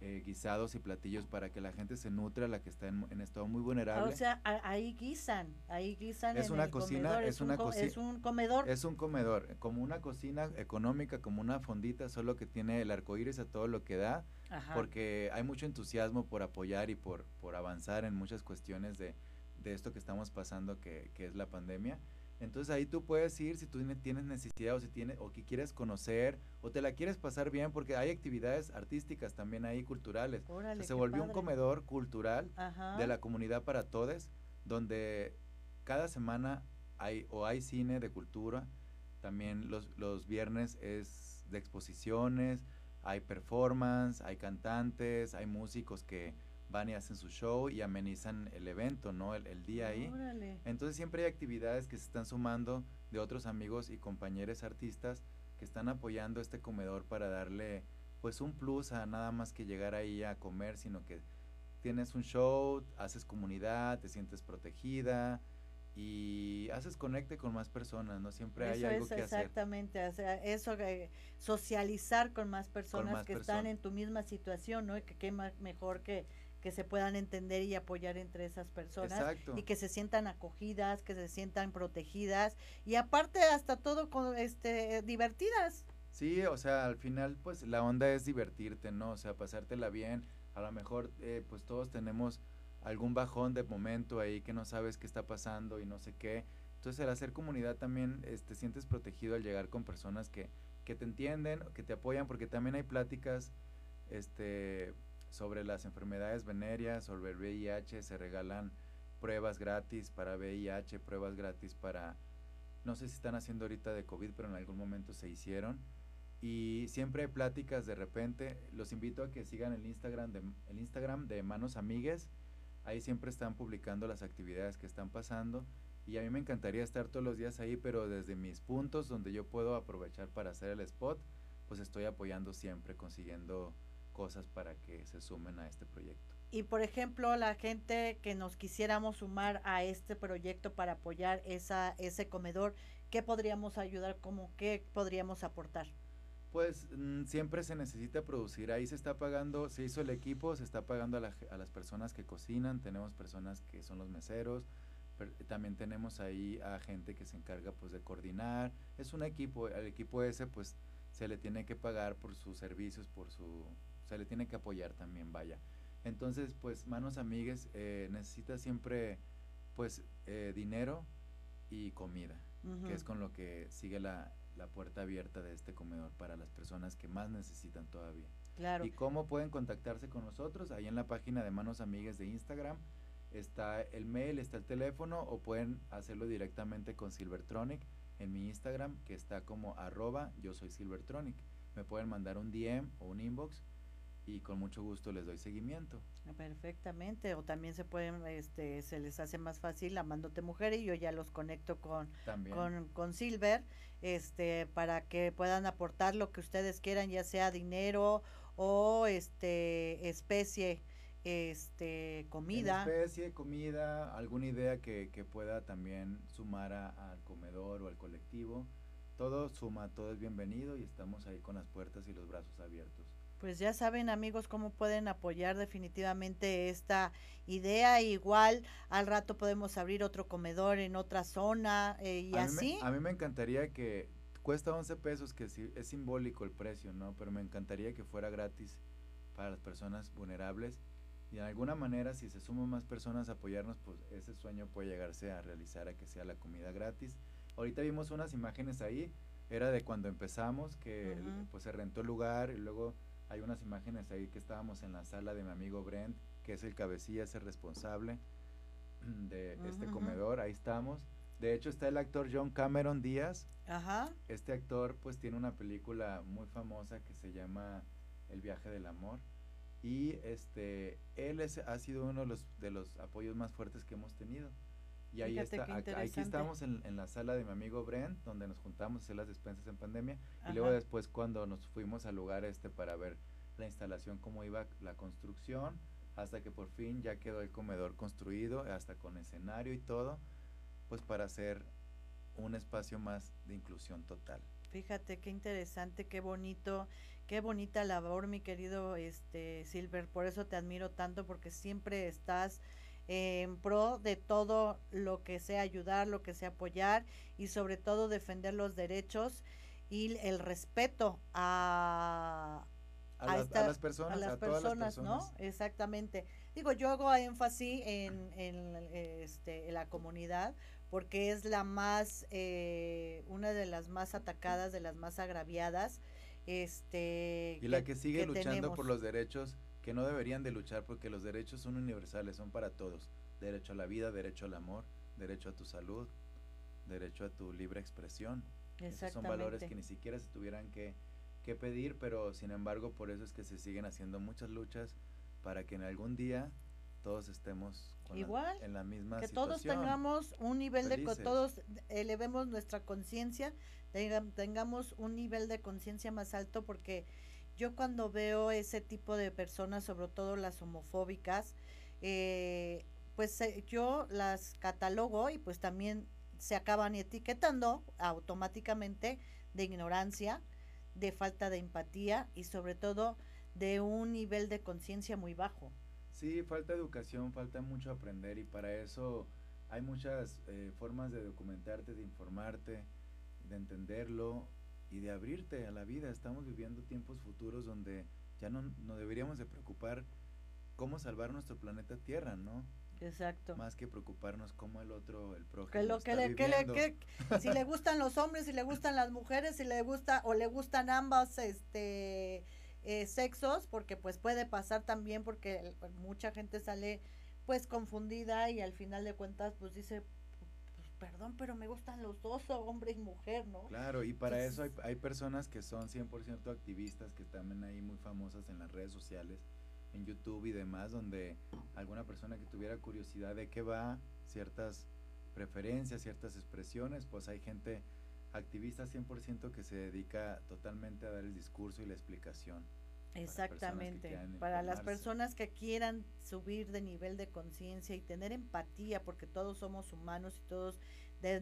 eh, guisados y platillos para que la gente se nutra, la que está en, estado muy vulnerable. o sea, ahí guisan, ahí guisan. Es una cocina, es, una cocina. Es un comedor. Es un comedor, como una cocina económica, como una fondita, solo que tiene el arco iris a todo lo que da, porque hay mucho entusiasmo por apoyar y por, por avanzar en muchas cuestiones de, de esto que estamos pasando, que, que es la pandemia. Entonces ahí tú puedes ir si tú tienes necesidad o si tienes o que quieres conocer o te la quieres pasar bien porque hay actividades artísticas también ahí culturales. se volvió un comedor cultural de la comunidad para todos donde cada semana hay o hay cine de cultura, también los, los viernes es de exposiciones, hay performance, hay cantantes, hay músicos que van y hacen su show y amenizan el evento, ¿no? El, día ahí. Entonces siempre hay actividades que se están sumando de otros amigos y compañeros artistas que están apoyando este comedor para darle pues un plus a nada más que llegar ahí a comer, sino que tienes un show, haces comunidad, te sientes protegida y haces conecte con más personas, ¿no? Siempre hay algo que exactamente, hacer. Exactamente, eso, eh, socializar con más personas que están en tu misma situación, ¿no? Y que qué mejor que que se puedan entender y apoyar entre esas personas y que se sientan acogidas, que se sientan protegidas y aparte hasta todo con este divertidas. Sí, o sea, al final pues la onda es divertirte, ¿no? O sea, pasártela bien. A lo mejor eh, pues todos tenemos algún bajón de momento ahí que no sabes qué está pasando y no sé qué. Entonces, al hacer comunidad también te este, sientes protegido al llegar con personas que, que te entienden, que te apoyan, porque también hay pláticas este sobre las enfermedades venéreas, sobre el VIH, se regalan pruebas gratis para VIH, pruebas gratis para, no sé si están haciendo ahorita de COVID, pero en algún momento se hicieron. Y siempre hay pláticas de repente. Los invito a que sigan el Instagram de, el Instagram de Manos Amigues. Ahí siempre están publicando las actividades que están pasando. Y a mí me encantaría estar todos los días ahí, pero desde mis puntos donde yo puedo aprovechar para hacer el spot, pues estoy apoyando siempre, consiguiendo cosas para que se sumen a este proyecto. Y por ejemplo, la gente que nos quisiéramos sumar a este proyecto para apoyar esa, ese comedor, ¿qué podríamos ayudar? ¿Cómo qué podríamos aportar? Pues mm, siempre se necesita producir. Ahí se está pagando, se hizo el equipo, se está pagando a, a las personas que cocinan, tenemos personas que son los meseros, también tenemos ahí a gente que se encarga pues de coordinar. Es un equipo, al equipo ese pues se le tiene que pagar por sus servicios, por su, se le tiene que apoyar también, vaya. Entonces, pues, manos amigues, eh, necesita siempre, pues, eh, dinero y comida, que es con lo que sigue la, la, puerta abierta de este comedor para las personas que más necesitan todavía. Claro. ¿Y cómo pueden contactarse con nosotros? Ahí en la página de Manos Amigues de Instagram está el mail, está el teléfono, o pueden hacerlo directamente con Silvertronic en mi Instagram, que está como arroba yo soy Silvertronic. Me pueden mandar un DM o un inbox y con mucho gusto les doy seguimiento. Perfectamente, o también se pueden, este, se les hace más fácil amándote mujer y yo ya los conecto con, con, con Silver, este, para que puedan aportar lo que ustedes quieran, ya sea dinero o este especie este comida. especie, comida, alguna idea que, que pueda también sumar al comedor o al colectivo. Todo suma, todo es bienvenido y estamos ahí con las puertas y los brazos abiertos. Pues ya saben amigos cómo pueden apoyar definitivamente esta idea. Igual al rato podemos abrir otro comedor en otra zona eh, y así. a mí me encantaría que cuesta 11 pesos, que es simbólico el precio, ¿no? Pero me encantaría que fuera gratis para las personas vulnerables y de alguna manera si se suman más personas a apoyarnos, pues ese sueño puede llegarse a realizar a que sea la comida gratis. Ahorita vimos unas imágenes ahí, era de cuando empezamos, que pues se rentó el lugar y luego hay unas imágenes ahí que estábamos en la sala de mi amigo Brent, que es el cabecilla, es el responsable de este comedor, ahí estamos. De hecho está el actor John Cameron Díaz. Ajá. Este actor pues tiene una película muy famosa que se llama El viaje del amor y este él es, ha sido uno de los, de los apoyos más fuertes que hemos tenido. Y ahí está, aquí estamos en, en, la sala de mi amigo Brent, donde nos juntamos a hacer las despensas en pandemia. Y luego después cuando nos fuimos al lugar este para ver la instalación, cómo iba la construcción, hasta que por fin ya quedó el comedor construido, hasta con escenario y todo, pues para hacer un espacio más de inclusión total. Fíjate qué interesante, qué bonito Qué bonita labor, mi querido este Silver. Por eso te admiro tanto, porque siempre estás en pro de todo lo que sea ayudar, lo que sea apoyar y sobre todo defender los derechos y el respeto a, a, las personas, a, las personas, ¿no? Exactamente. Digo, yo hago énfasis en, en, este, en la comunidad porque es la más, eh, una de las más atacadas, de las más agraviadas este y la que, sigue luchando por los derechos que no deberían de luchar porque los derechos son universales, son para todos. Derecho a la vida, derecho al amor, derecho a tu salud, derecho a tu libre expresión. Esos son valores que ni siquiera se tuvieran que, que pedir, pero sin embargo por eso es que se siguen haciendo muchas luchas para que en algún día todos estemos Igual, en la misma que todos tengamos un nivel de de todos elevemos nuestra conciencia tengamos un nivel de conciencia más alto porque yo cuando veo ese tipo de personas, sobre todo las homofóbicas, eh, pues eh, yo las catalogo y pues también se acaban etiquetando automáticamente de ignorancia, de falta de empatía y sobre todo de un nivel de conciencia muy bajo. Sí, falta educación, falta mucho aprender y para eso hay muchas eh, formas de documentarte, de informarte, de entenderlo y de abrirte a la vida. Estamos viviendo tiempos futuros donde ya no, no deberíamos de preocupar cómo salvar nuestro planeta Tierra, ¿no? Exacto. Más que preocuparnos cómo el otro, el prójimo. Que lo, que le, que le, que, si le gustan los hombres, si le gustan las mujeres, si le gusta o le gustan ambas este eh, sexos, porque pues puede pasar también porque mucha gente sale pues confundida y al final de cuentas pues dice perdón, pero me gustan los dos, hombre y mujer, ¿no? Claro, y para eso hay, hay personas que son 100% activistas, que también ahí muy famosas en las redes sociales, en YouTube y demás, donde alguna persona que tuviera curiosidad de qué va, ciertas preferencias, ciertas expresiones, pues hay gente activista 100% que se dedica totalmente a dar el discurso y la explicación. Exactamente. Para, las personas que quieran subir de nivel de conciencia y tener empatía, porque todos somos humanos y todos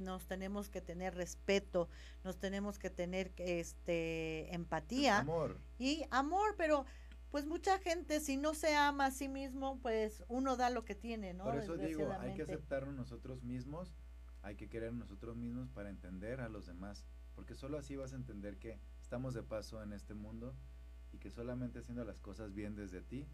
nos tenemos que tener respeto, nos tenemos que tener este empatía. Amor. Y amor, pero pues mucha gente si no se ama a sí mismo, pues uno da lo que tiene, ¿no? Por eso digo, hay que aceptarnos nosotros mismos, hay que querer nosotros mismos para entender a los demás, porque solo así vas a entender que estamos de paso en este mundo y que solamente haciendo las cosas bien desde ti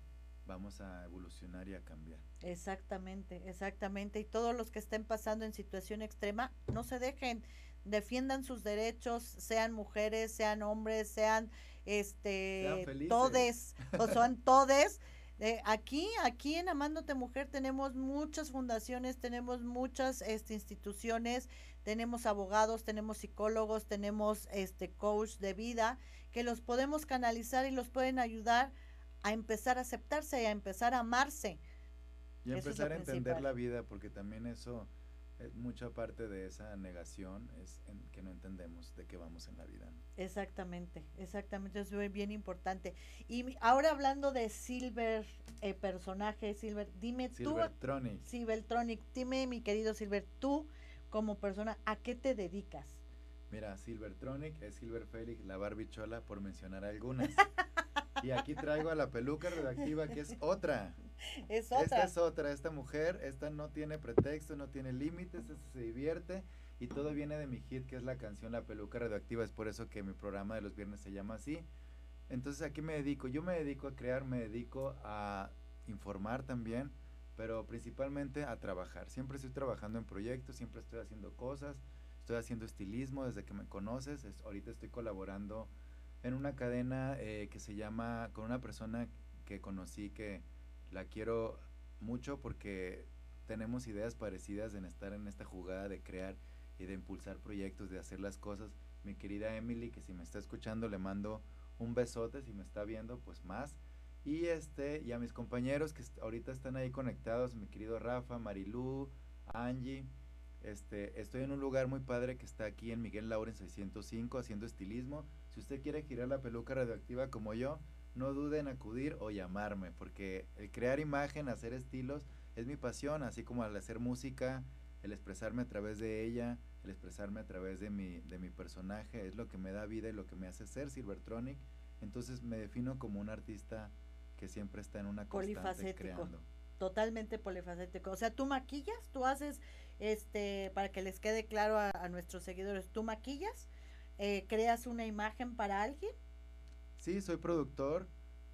vamos a evolucionar y a cambiar. Exactamente, exactamente. Y todos los que estén pasando en situación extrema, no se dejen, defiendan sus derechos, sean mujeres, sean hombres, sean este todes, o son todes. Eh, aquí, aquí en Amándote Mujer tenemos muchas fundaciones, tenemos muchas este, instituciones, tenemos abogados, tenemos psicólogos, tenemos este coach de vida que los podemos canalizar y los pueden ayudar a empezar a aceptarse y a empezar a amarse. Y empezar a entender la vida, porque también eso, es mucha parte de esa negación es que no entendemos de qué vamos en la vida. Exactamente, exactamente, eso es bien importante. Y ahora hablando de Silver, eh, personaje Silver, dime tú. Silvertronic. Silvertronic, dime mi querido Silver, tú como persona, ¿a qué te dedicas? Mira, Silvertronic es Silver Félix, la barbichola, por mencionar algunas. y aquí traigo a la peluca redactiva, que es otra. Es otra. Esta es otra, esta mujer, esta no tiene pretexto, no tiene límites, esta se divierte y todo viene de mi hit, que es la canción La peluca radioactiva, es por eso que mi programa de los viernes se llama así. Entonces, ¿a qué me dedico? Yo me dedico a crear, me dedico a informar también, pero principalmente a trabajar. Siempre estoy trabajando en proyectos, siempre estoy haciendo cosas estoy haciendo estilismo desde que me conoces, ahorita estoy colaborando en una cadena eh, que se llama, con una persona que conocí que la quiero mucho porque tenemos ideas parecidas en estar en esta jugada de crear y de impulsar proyectos, de hacer las cosas. Mi querida Emily, que si me está escuchando le mando un besote, si me está viendo, pues más. Y este, y a mis compañeros que ahorita están ahí conectados, mi querido Rafa, Marilú, Angie, este, estoy en un lugar muy padre que está aquí en Miguel Lauren 605 haciendo estilismo. Si usted quiere girar la peluca radioactiva como yo, no duden en acudir o llamarme, porque el crear imagen, hacer estilos, es mi pasión, así como al hacer música, el expresarme a través de ella, el expresarme a través de mi, de mi personaje, es lo que me da vida y lo que me hace ser Silvertronic. Entonces me defino como un artista que siempre está en una constante creando. Totalmente polifacético. O sea, tú maquillas, tú haces este, para que les quede claro a, nuestros seguidores, ¿tú maquillas? Eh, ¿Creas una imagen para alguien? Sí, soy productor,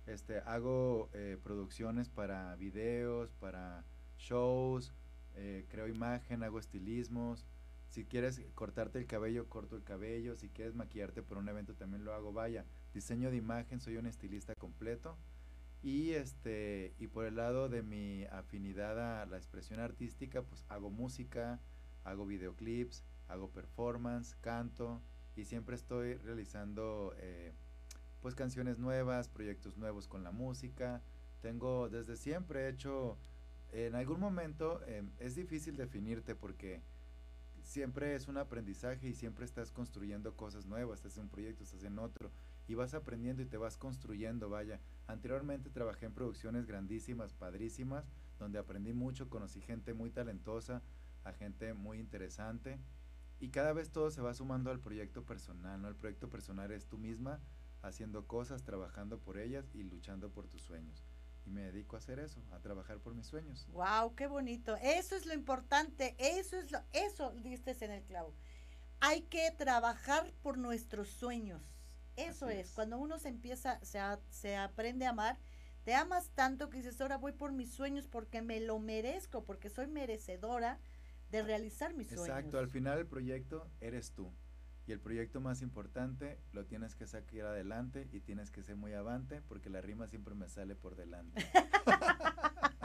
este, hago eh, producciones para videos, para shows, eh, creo imagen, hago estilismos. Si quieres cortarte el cabello, corto el cabello. Si quieres maquillarte por un evento, también lo hago. Vaya, diseño de imagen, soy un estilista completo. Y este y por el lado de mi afinidad a la expresión artística, pues hago música, hago videoclips, hago performance, canto y siempre estoy realizando eh, pues canciones nuevas, proyectos nuevos con la música. Tengo desde siempre he hecho en algún momento em, es difícil definirte porque siempre es un aprendizaje y siempre estás construyendo cosas nuevas, estás en un proyecto, estás en otro y vas aprendiendo y te vas construyendo, vaya. Anteriormente trabajé en producciones grandísimas, padrísimas, donde aprendí mucho, conocí gente muy talentosa, a gente muy interesante y cada vez todo se va sumando al proyecto personal, ¿no? El proyecto personal es tú misma haciendo cosas, trabajando por ellas y luchando por tus sueños. Y me dedico a hacer eso, a trabajar por mis sueños. Wow, qué bonito. Eso es lo importante, eso es lo eso diste en el clavo. Hay que trabajar por nuestros sueños eso es. cuando uno se empieza, se, se aprende a amar, te amas tanto que dices, ahora voy por mis sueños porque me lo merezco, porque soy merecedora de realizar mis sueños. Exacto, al final el proyecto eres tú. Y el proyecto más importante lo tienes que sacar adelante y tienes que ser muy avante porque la rima siempre me sale por delante.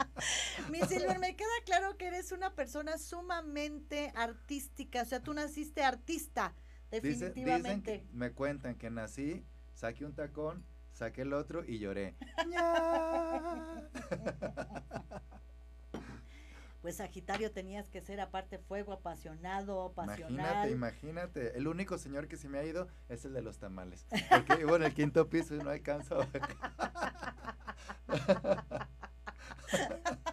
Mi Silver, me queda claro que eres una persona sumamente artística, o sea, tú naciste artista. Definitivamente. me cuentan que nací, saqué un tacón, saqué el otro y lloré. pues Sagitario tenías que ser aparte fuego apasionado, pasional. Imagínate, imagínate. El único señor que se me ha ido es el de los tamales. Porque vivo en el quinto piso y no alcanzo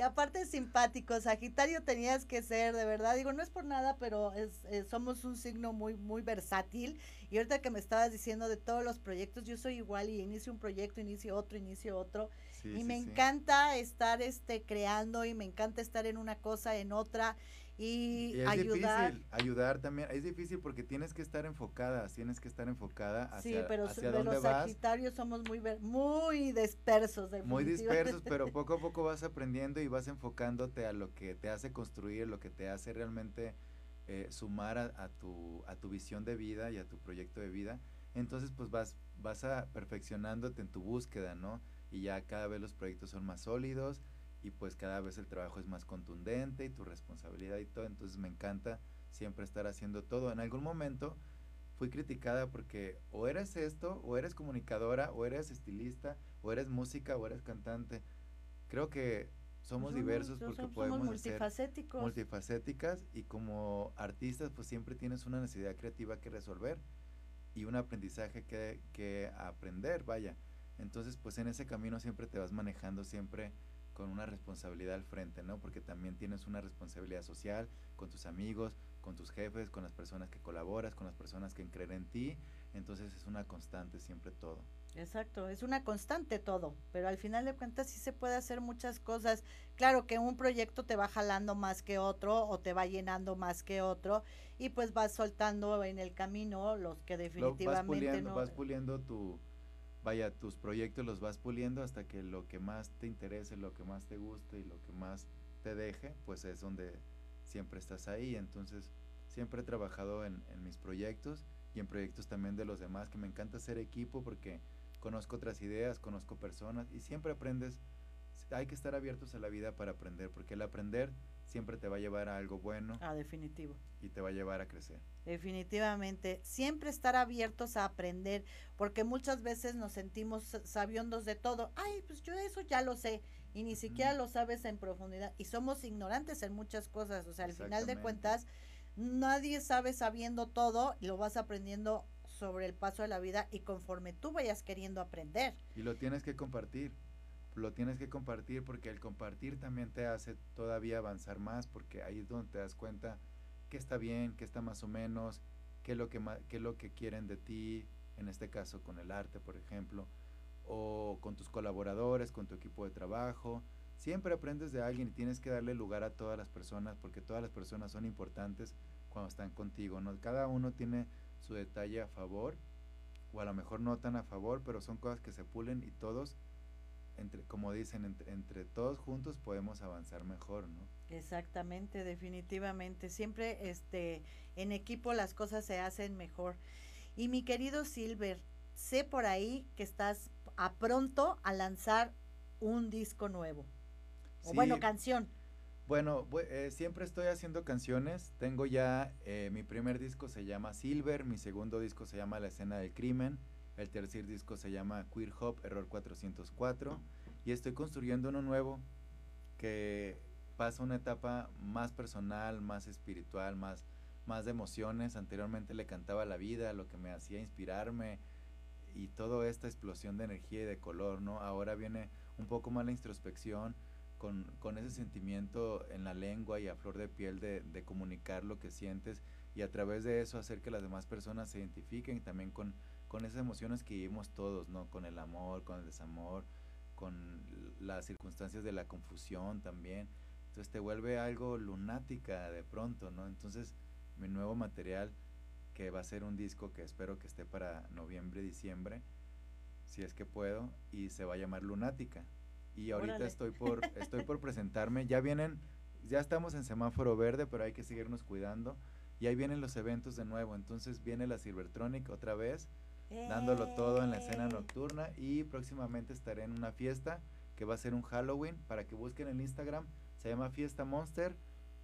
y aparte simpático, Sagitario tenías que ser, de verdad, digo, no es por nada, pero es, eh, somos un signo muy, muy versátil. Y ahorita que me estabas diciendo de todos los proyectos, yo soy igual y inicio un proyecto, inicio otro, inicio otro. y me encanta estar este creando y me encanta estar en una cosa, en otra y, es ayudar. Difícil, ayudar también. Es difícil porque tienes que estar enfocada, tienes que estar enfocada hacia, sí, pero, hacia los Sagitarios somos muy, muy dispersos. Muy dispersos, pero poco a poco vas aprendiendo y vas enfocándote a lo que te hace construir, lo que te hace realmente eh, sumar a, tu, a tu visión de vida y a tu proyecto de vida. Entonces, pues vas, vas a perfeccionándote en tu búsqueda, ¿no? Y ya cada vez los proyectos son más sólidos y pues cada vez el trabajo es más contundente y tu responsabilidad y todo, entonces me encanta siempre estar haciendo todo. En algún momento fui criticada porque o eres esto, o eres comunicadora, o eres estilista, o eres música, o eres cantante. Creo que somos diversos porque podemos multifacéticos. ser multifacéticas y como artistas pues siempre tienes una necesidad creativa que resolver y un aprendizaje que, que aprender, vaya. Entonces pues en ese camino siempre te vas manejando siempre con una responsabilidad al frente, ¿no? Porque también tienes una responsabilidad social con tus amigos, con tus jefes, con las personas que colaboras, con las personas que creen en ti. Entonces es una constante siempre todo. Exacto, es una constante todo, pero al final de cuentas sí se puede hacer muchas cosas. Claro que un proyecto te va jalando más que otro o te va llenando más que otro y pues vas soltando en el camino los que definitivamente no. Vas puliendo tu, vaya, tus proyectos los vas puliendo hasta que lo que más te interese, lo que más te guste y lo que más te deje, pues es donde siempre estás ahí. Entonces, siempre he trabajado en, en mis proyectos y en proyectos también de los demás, que me encanta ser equipo porque conozco otras ideas, conozco personas y siempre aprendes. Hay que estar abiertos a la vida para aprender, porque el aprender siempre te va a llevar a algo bueno. Ah, definitivo. Y te va a llevar a crecer. Definitivamente. Siempre estar abiertos a aprender, porque muchas veces nos sentimos sabiondos de todo. Ay, pues yo eso ya lo sé. Y ni siquiera lo sabes en profundidad. Y somos ignorantes en muchas cosas. O sea, al final de cuentas, nadie sabe sabiendo todo y lo vas aprendiendo sobre el paso de la vida y conforme tú vayas queriendo aprender. Y lo tienes que compartir lo tienes que compartir porque el compartir también te hace todavía avanzar más porque ahí es donde te das cuenta que está bien, que está más o menos, qué es lo que, qué es lo que quieren de ti, en este caso con el arte, por ejemplo, o con tus colaboradores, con tu equipo de trabajo. Siempre aprendes de alguien y tienes que darle lugar a todas las personas porque todas las personas son importantes cuando están contigo, ¿no? Cada uno tiene su detalle a favor o a lo mejor no tan a favor, pero son cosas que se pulen y todos entre, como dicen, entre, entre, todos juntos podemos avanzar mejor, ¿no? Exactamente, definitivamente. Siempre este, en equipo las cosas se hacen mejor. Y mi querido Silver, sé por ahí que estás a pronto a lanzar un disco nuevo. O bueno, canción. Bueno, eh, siempre estoy haciendo canciones. Tengo ya, eh, mi primer disco se llama Silver, mi segundo disco se llama La escena del crimen el tercer disco se llama Queer Hop Error 404 y estoy construyendo uno nuevo que pasa una etapa más personal, más espiritual, más, más de emociones. Anteriormente le cantaba la vida, lo que me hacía inspirarme y toda esta explosión de energía y de color, ¿no? Ahora viene un poco más la introspección con, con ese sentimiento en la lengua y a flor de piel de, de, comunicar lo que sientes y a través de eso hacer que las demás personas se identifiquen también con, con esas emociones que vivimos todos, ¿no? Con el amor, con el desamor, con las circunstancias de la confusión también. Entonces te vuelve algo lunática de pronto, ¿no? Entonces mi nuevo material, que va a ser un disco que espero que esté para noviembre, diciembre, si es que puedo, y se va a llamar Lunática. Y ahorita estoy por, estoy por presentarme, ya vienen, ya estamos en semáforo verde, pero hay que seguirnos cuidando. Y ahí vienen los eventos de nuevo, entonces viene la Silvertronic otra vez, dándolo todo en la escena nocturna y próximamente estaré en una fiesta que va a ser un Halloween para que busquen en Instagram, se llama Fiesta Monster,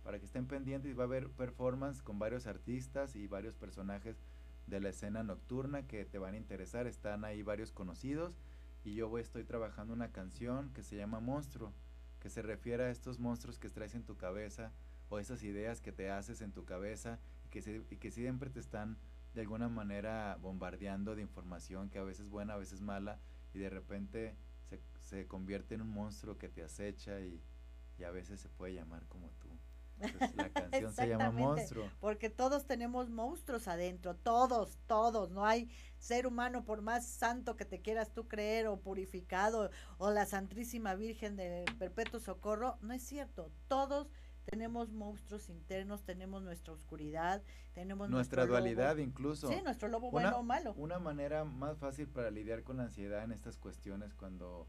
para que estén pendientes y va a haber performance con varios artistas y varios personajes de la escena nocturna que te van a interesar, están ahí varios conocidos y yo voy, estoy trabajando una canción que se llama Monstruo, que se refiere a estos monstruos que traes en tu cabeza o esas ideas que te haces en tu cabeza y que, y que siempre te están de alguna manera bombardeando de información que a veces es buena, a veces mala y de repente se, se convierte en un monstruo que te acecha y, y a veces se puede llamar como tú. la canción se llama Monstruo. Porque todos tenemos monstruos adentro, todos, todos. No hay ser humano, por más santo que te quieras tú creer o purificado o la Santísima Virgen de Perpetuo Socorro, no es cierto. Todos tenemos monstruos internos, tenemos nuestra oscuridad, tenemos nuestra dualidad incluso. Sí, nuestro lobo bueno o malo. Una manera más fácil para lidiar con la ansiedad en estas cuestiones cuando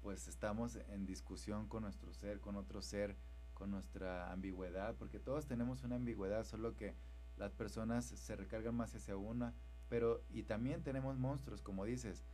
pues estamos en discusión con nuestro ser, con otro ser, con nuestra ambigüedad, porque todos tenemos una ambigüedad, solo que las personas se recargan más hacia una, pero y también tenemos monstruos, como dices,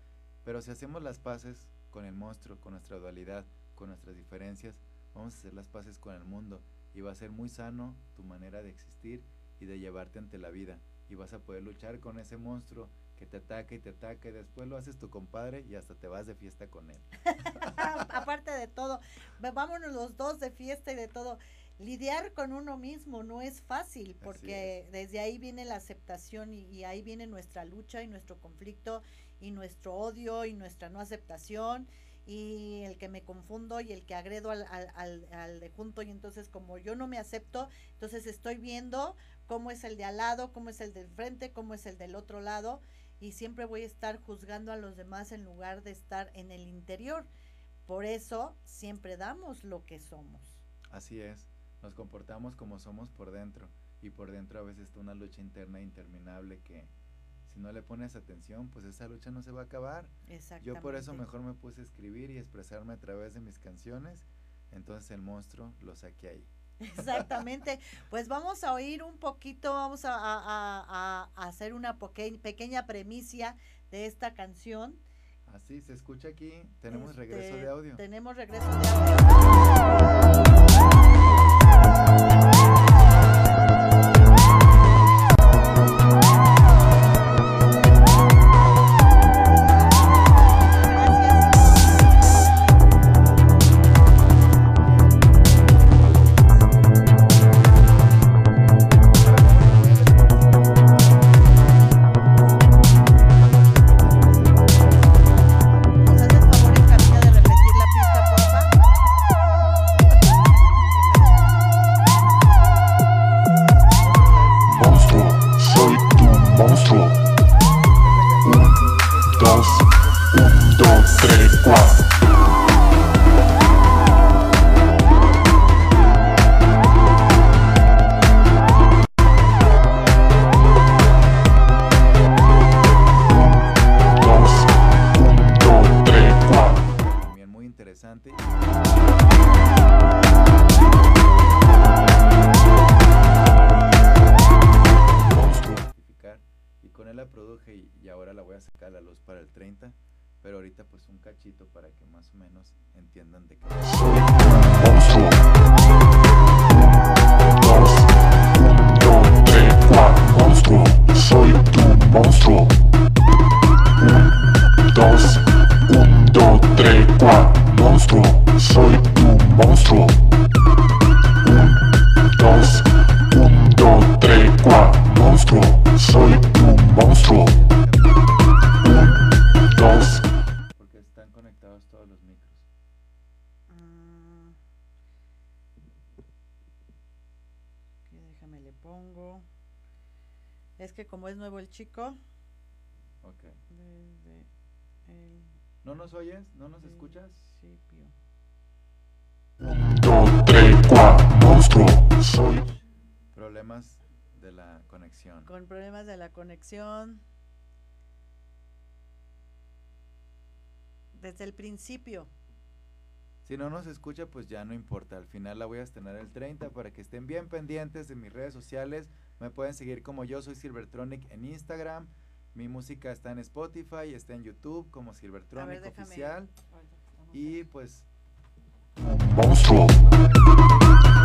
pero si hacemos las paces con el monstruo, con nuestra dualidad, con nuestras diferencias, vamos a hacer las paces con el mundo y va a ser muy sano tu manera de existir y de llevarte ante la vida y vas a poder luchar con ese monstruo que te ataca y te ataca y después lo haces tu compadre y hasta te vas de fiesta con él. Aparte de todo, vámonos los dos de fiesta y de todo. Lidiar con uno mismo no es fácil porque desde ahí viene la aceptación y, ahí viene nuestra lucha y nuestro conflicto y nuestro odio y nuestra no aceptación y el que me confundo y el que agredo al, al, al, de junto y entonces como yo no me acepto, entonces estoy viendo cómo es el de al lado, cómo es el del frente, cómo es el del otro lado y siempre voy a estar juzgando a los demás en lugar de estar en el interior. Por eso siempre damos lo que somos. Así es, nos comportamos como somos por dentro y por dentro a veces está una lucha interna interminable que si no le pones atención, pues esa lucha no se va a acabar. Yo por eso mejor me puse a escribir y expresarme a través de mis canciones, entonces el monstruo lo saqué ahí. Exactamente. Pues vamos a oír un poquito, vamos a, hacer una pequeña premicia de esta canción. Así, se escucha aquí. Tenemos regreso de este, audio. Tenemos regreso de audio. Chico. Ok. ¿No nos oyes? ¿No nos escuchas? Sí, pío. Problemas de la conexión. Con problemas de la conexión. Desde el principio. Si no nos escucha, pues ya no importa. Al final la voy a estrenar el 30 para que estén bien pendientes de mis redes sociales. Me pueden seguir como yo soy Silvertronic en Instagram. Mi música está en Spotify, está en YouTube como Silvertronic oficial. Y pues Monstruo.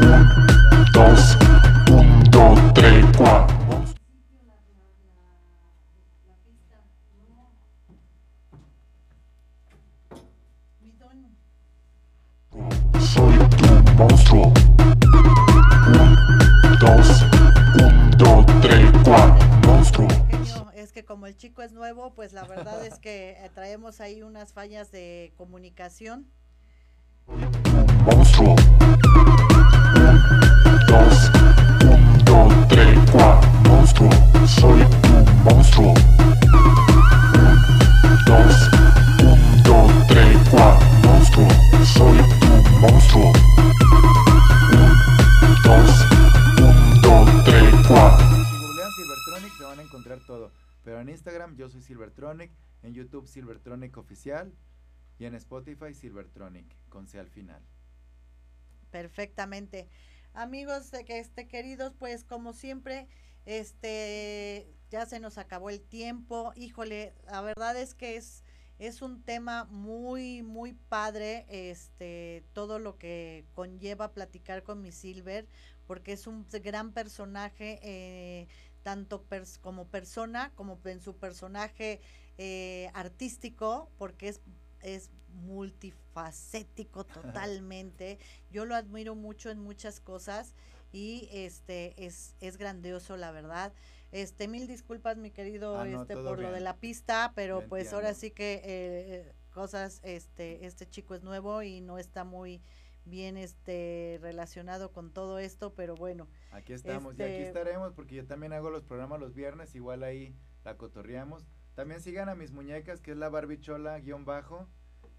Un, dos, un, dos, tres, cuatro. Traemos ahí unas fallas de comunicación. Monstruo. dos, un, dos, tres, cuatro. Monstruo, soy un monstruo. dos, un, dos, tres, cuatro. Monstruo, soy un monstruo. todo. Pero en Instagram yo soy Silvertronic, en YouTube Silvertronic Oficial y en Spotify Silvertronic, con C al final. Perfectamente. Amigos que este queridos, pues como siempre, este ya se nos acabó el tiempo. Híjole, la verdad es que es es un tema muy muy padre, este todo lo que conlleva platicar con mi Silver, porque es un gran personaje eh, tanto como persona como en su personaje eh, artístico, porque es, es multifacético totalmente. Yo lo admiro mucho en muchas cosas y este es, es grandioso, la verdad. Este, mil disculpas, mi querido, ah, este, por lo de la pista, pero pues ahora sí que eh, cosas, este, este chico es nuevo y no está muy bien este relacionado con todo esto, pero bueno. Aquí estamos y aquí este estaremos porque yo también hago los programas los viernes, igual ahí la cotorreamos. También sigan a mis muñecas, que es la Barbichola guion bajo.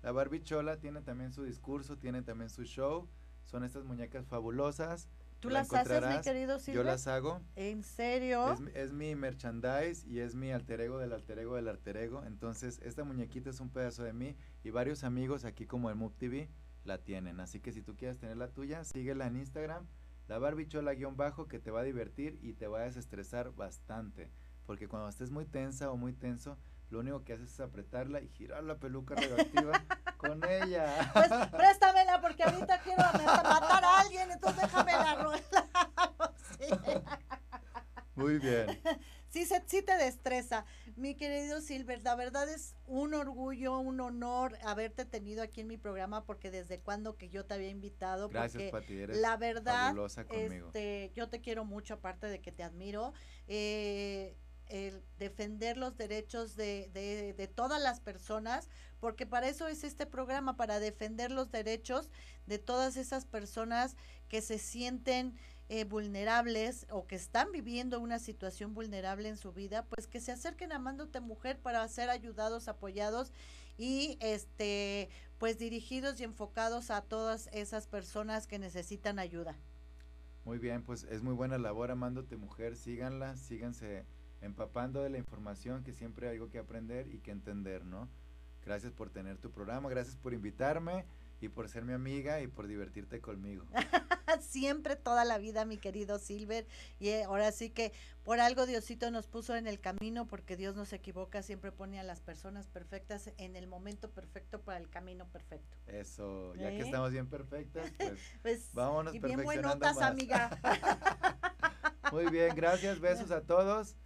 La Barbichola tiene también su discurso, tiene también su show. Son estas muñecas fabulosas. ¿Tú las haces, mi querido Silvia? Yo las hago. ¿En serio? Es, es, mi merchandise y es mi alter ego del alter ego del alter ego. Entonces, esta muñequita es un pedazo de mí y varios amigos aquí como el Move TV la tienen. Así que si tú quieres tener la tuya, síguela en Instagram, la barbichola guion bajo, que te va a divertir y te va a desestresar bastante. Porque cuando estés muy tensa o muy tenso, lo único que haces es apretarla y girar la peluca radioactiva con ella. Pues préstamela porque ahorita quiero matar a alguien, entonces déjame la rueda. Muy bien. Sí, se, sí te destreza. Mi querido Silver, la verdad es un orgullo, un honor haberte tenido aquí en mi programa porque desde cuando que yo te había invitado. Gracias, Pati, eres la verdad, este, yo te quiero mucho, aparte de que te admiro. Eh, el defender los derechos de, de, todas las personas, porque para eso es este programa, para defender los derechos de todas esas personas que se sienten eh, vulnerables o que están viviendo una situación vulnerable en su vida, pues que se acerquen a Amándote Mujer para ser ayudados, apoyados y este pues dirigidos y enfocados a todas esas personas que necesitan ayuda. Muy bien, pues es muy buena labor Amándote Mujer, síganla, síganse empapando de la información que siempre hay algo que aprender y que entender, ¿no? Gracias por tener tu programa, gracias por invitarme y por ser mi amiga y por divertirte conmigo. Siempre, toda la vida, mi querido Silver. Y eh, ahora sí que por algo Diosito nos puso en el camino, porque Dios no se equivoca, siempre pone a las personas perfectas en el momento perfecto para el camino perfecto. Eso, ya que ¿Eh? estamos bien perfectas, pues, pues vámonos y bien buenotas, amiga. Muy bien, gracias, besos a todos.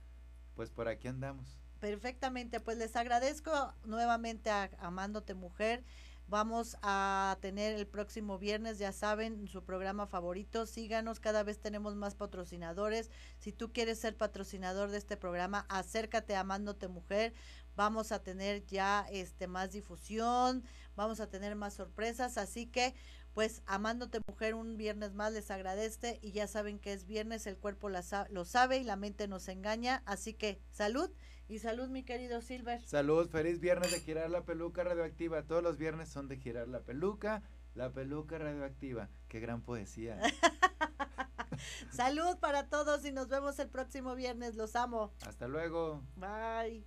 Pues por aquí andamos. Perfectamente, pues les agradezco nuevamente a Amándote Mujer. Vamos a tener el próximo viernes, ya saben, su programa favorito. Síganos, cada vez tenemos más patrocinadores. Si tú quieres ser patrocinador de este programa, acércate a Amándote Mujer. Vamos a tener ya este más difusión, vamos a tener más sorpresas, así que pues amándote mujer un viernes más les agradece y ya saben que es viernes, el cuerpo lo sabe y la mente nos engaña, así que salud y salud, mi querido Silver. Salud, feliz viernes de girar la peluca radioactiva. Todos los viernes son de girar la peluca, la peluca radioactiva. Qué gran poesía. salud para todos y nos vemos el próximo viernes. Los amo. Hasta luego. Bye.